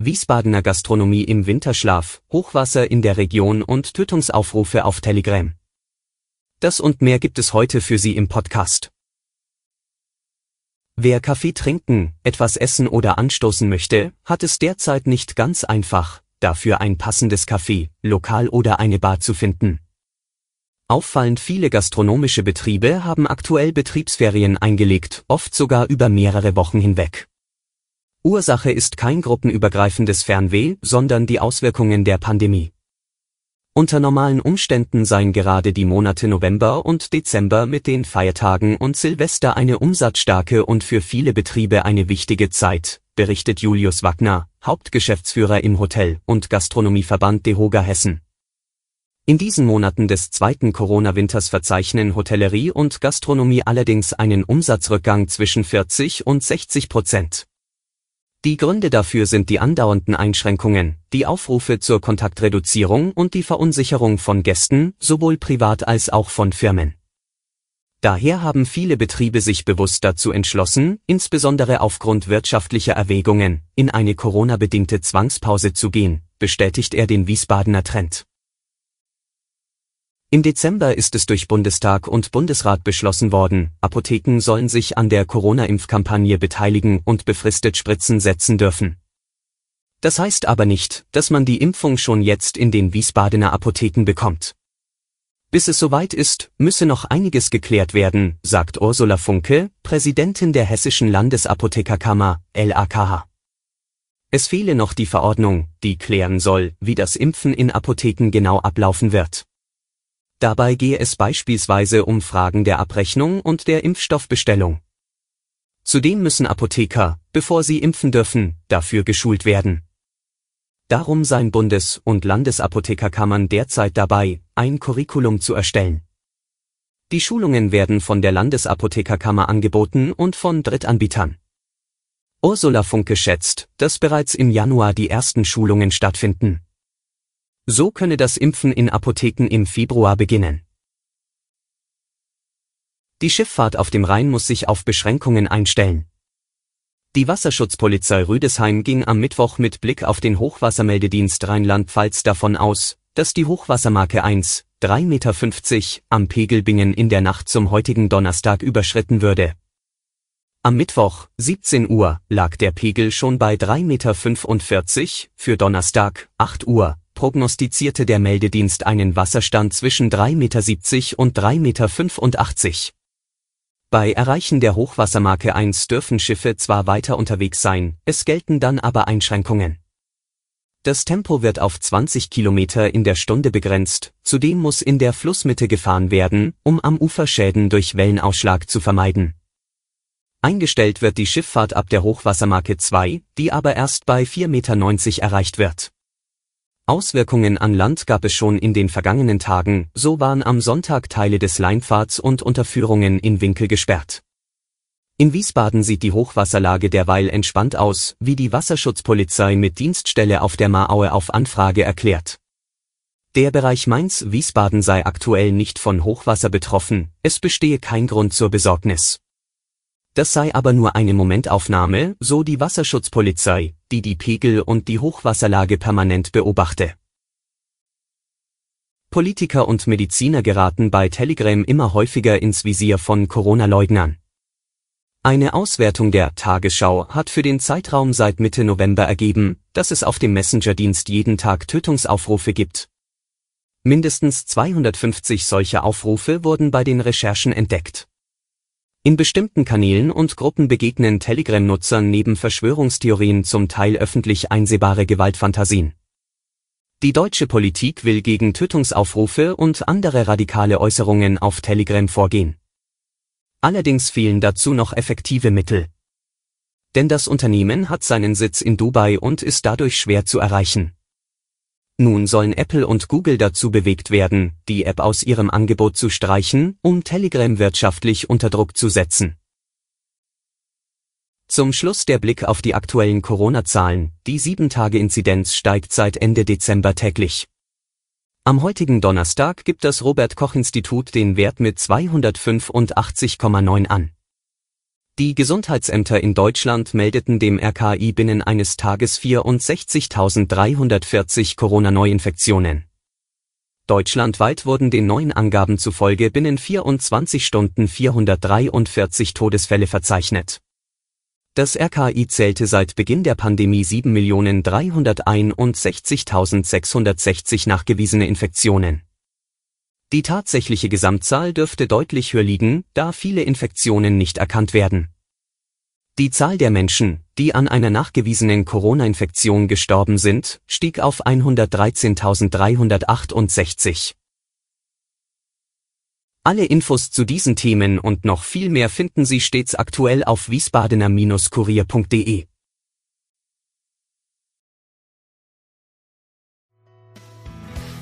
Wiesbadener Gastronomie im Winterschlaf, Hochwasser in der Region und Tötungsaufrufe auf Telegram. Das und mehr gibt es heute für Sie im Podcast. Wer Kaffee trinken, etwas essen oder anstoßen möchte, hat es derzeit nicht ganz einfach, dafür ein passendes Café, Lokal oder eine Bar zu finden. Auffallend viele gastronomische Betriebe haben aktuell Betriebsferien eingelegt, oft sogar über mehrere Wochen hinweg. Ursache ist kein gruppenübergreifendes Fernweh, sondern die Auswirkungen der Pandemie. Unter normalen Umständen seien gerade die Monate November und Dezember mit den Feiertagen und Silvester eine umsatzstarke und für viele Betriebe eine wichtige Zeit, berichtet Julius Wagner, Hauptgeschäftsführer im Hotel- und Gastronomieverband DEHOGA Hessen. In diesen Monaten des zweiten Corona-Winters verzeichnen Hotellerie und Gastronomie allerdings einen Umsatzrückgang zwischen 40 und 60 Prozent. Die Gründe dafür sind die andauernden Einschränkungen, die Aufrufe zur Kontaktreduzierung und die Verunsicherung von Gästen, sowohl privat als auch von Firmen. Daher haben viele Betriebe sich bewusst dazu entschlossen, insbesondere aufgrund wirtschaftlicher Erwägungen, in eine Corona-bedingte Zwangspause zu gehen, bestätigt er den Wiesbadener Trend. Im Dezember ist es durch Bundestag und Bundesrat beschlossen worden, Apotheken sollen sich an der Corona-Impfkampagne beteiligen und befristet Spritzen setzen dürfen. Das heißt aber nicht, dass man die Impfung schon jetzt in den Wiesbadener Apotheken bekommt. Bis es soweit ist, müsse noch einiges geklärt werden, sagt Ursula Funke, Präsidentin der Hessischen Landesapothekerkammer, LAKH. Es fehle noch die Verordnung, die klären soll, wie das Impfen in Apotheken genau ablaufen wird. Dabei gehe es beispielsweise um Fragen der Abrechnung und der Impfstoffbestellung. Zudem müssen Apotheker, bevor sie impfen dürfen, dafür geschult werden. Darum seien Bundes- und Landesapothekerkammern derzeit dabei, ein Curriculum zu erstellen. Die Schulungen werden von der Landesapothekerkammer angeboten und von Drittanbietern. Ursula Funke schätzt, dass bereits im Januar die ersten Schulungen stattfinden. So könne das Impfen in Apotheken im Februar beginnen. Die Schifffahrt auf dem Rhein muss sich auf Beschränkungen einstellen. Die Wasserschutzpolizei Rüdesheim ging am Mittwoch mit Blick auf den Hochwassermeldedienst Rheinland-Pfalz davon aus, dass die Hochwassermarke 1, 3,50 Meter am Pegelbingen in der Nacht zum heutigen Donnerstag überschritten würde. Am Mittwoch, 17 Uhr, lag der Pegel schon bei 3,45 Meter, für Donnerstag, 8 Uhr, prognostizierte der Meldedienst einen Wasserstand zwischen 3,70 Meter und 3,85 Meter. Bei Erreichen der Hochwassermarke 1 dürfen Schiffe zwar weiter unterwegs sein, es gelten dann aber Einschränkungen. Das Tempo wird auf 20 Kilometer in der Stunde begrenzt, zudem muss in der Flussmitte gefahren werden, um am Ufer Schäden durch Wellenausschlag zu vermeiden. Eingestellt wird die Schifffahrt ab der Hochwassermarke 2, die aber erst bei 4,90 Meter erreicht wird. Auswirkungen an Land gab es schon in den vergangenen Tagen, so waren am Sonntag Teile des Leinpfads und Unterführungen in Winkel gesperrt. In Wiesbaden sieht die Hochwasserlage derweil entspannt aus, wie die Wasserschutzpolizei mit Dienststelle auf der Maaue auf Anfrage erklärt. Der Bereich Mainz-Wiesbaden sei aktuell nicht von Hochwasser betroffen, es bestehe kein Grund zur Besorgnis. Das sei aber nur eine Momentaufnahme, so die Wasserschutzpolizei, die die Pegel und die Hochwasserlage permanent beobachte. Politiker und Mediziner geraten bei Telegram immer häufiger ins Visier von Corona-Leugnern. Eine Auswertung der Tagesschau hat für den Zeitraum seit Mitte November ergeben, dass es auf dem Messenger-Dienst jeden Tag Tötungsaufrufe gibt. Mindestens 250 solcher Aufrufe wurden bei den Recherchen entdeckt. In bestimmten Kanälen und Gruppen begegnen Telegram-Nutzern neben Verschwörungstheorien zum Teil öffentlich einsehbare Gewaltfantasien. Die deutsche Politik will gegen Tötungsaufrufe und andere radikale Äußerungen auf Telegram vorgehen. Allerdings fehlen dazu noch effektive Mittel. Denn das Unternehmen hat seinen Sitz in Dubai und ist dadurch schwer zu erreichen. Nun sollen Apple und Google dazu bewegt werden, die App aus ihrem Angebot zu streichen, um Telegram wirtschaftlich unter Druck zu setzen. Zum Schluss der Blick auf die aktuellen Corona-Zahlen. Die 7-Tage-Inzidenz steigt seit Ende Dezember täglich. Am heutigen Donnerstag gibt das Robert Koch Institut den Wert mit 285,9 an. Die Gesundheitsämter in Deutschland meldeten dem RKI binnen eines Tages 64.340 Corona-Neuinfektionen. Deutschlandweit wurden den neuen Angaben zufolge binnen 24 Stunden 443 Todesfälle verzeichnet. Das RKI zählte seit Beginn der Pandemie 7.361.660 nachgewiesene Infektionen. Die tatsächliche Gesamtzahl dürfte deutlich höher liegen, da viele Infektionen nicht erkannt werden. Die Zahl der Menschen, die an einer nachgewiesenen Corona-Infektion gestorben sind, stieg auf 113.368. Alle Infos zu diesen Themen und noch viel mehr finden Sie stets aktuell auf wiesbadener-kurier.de.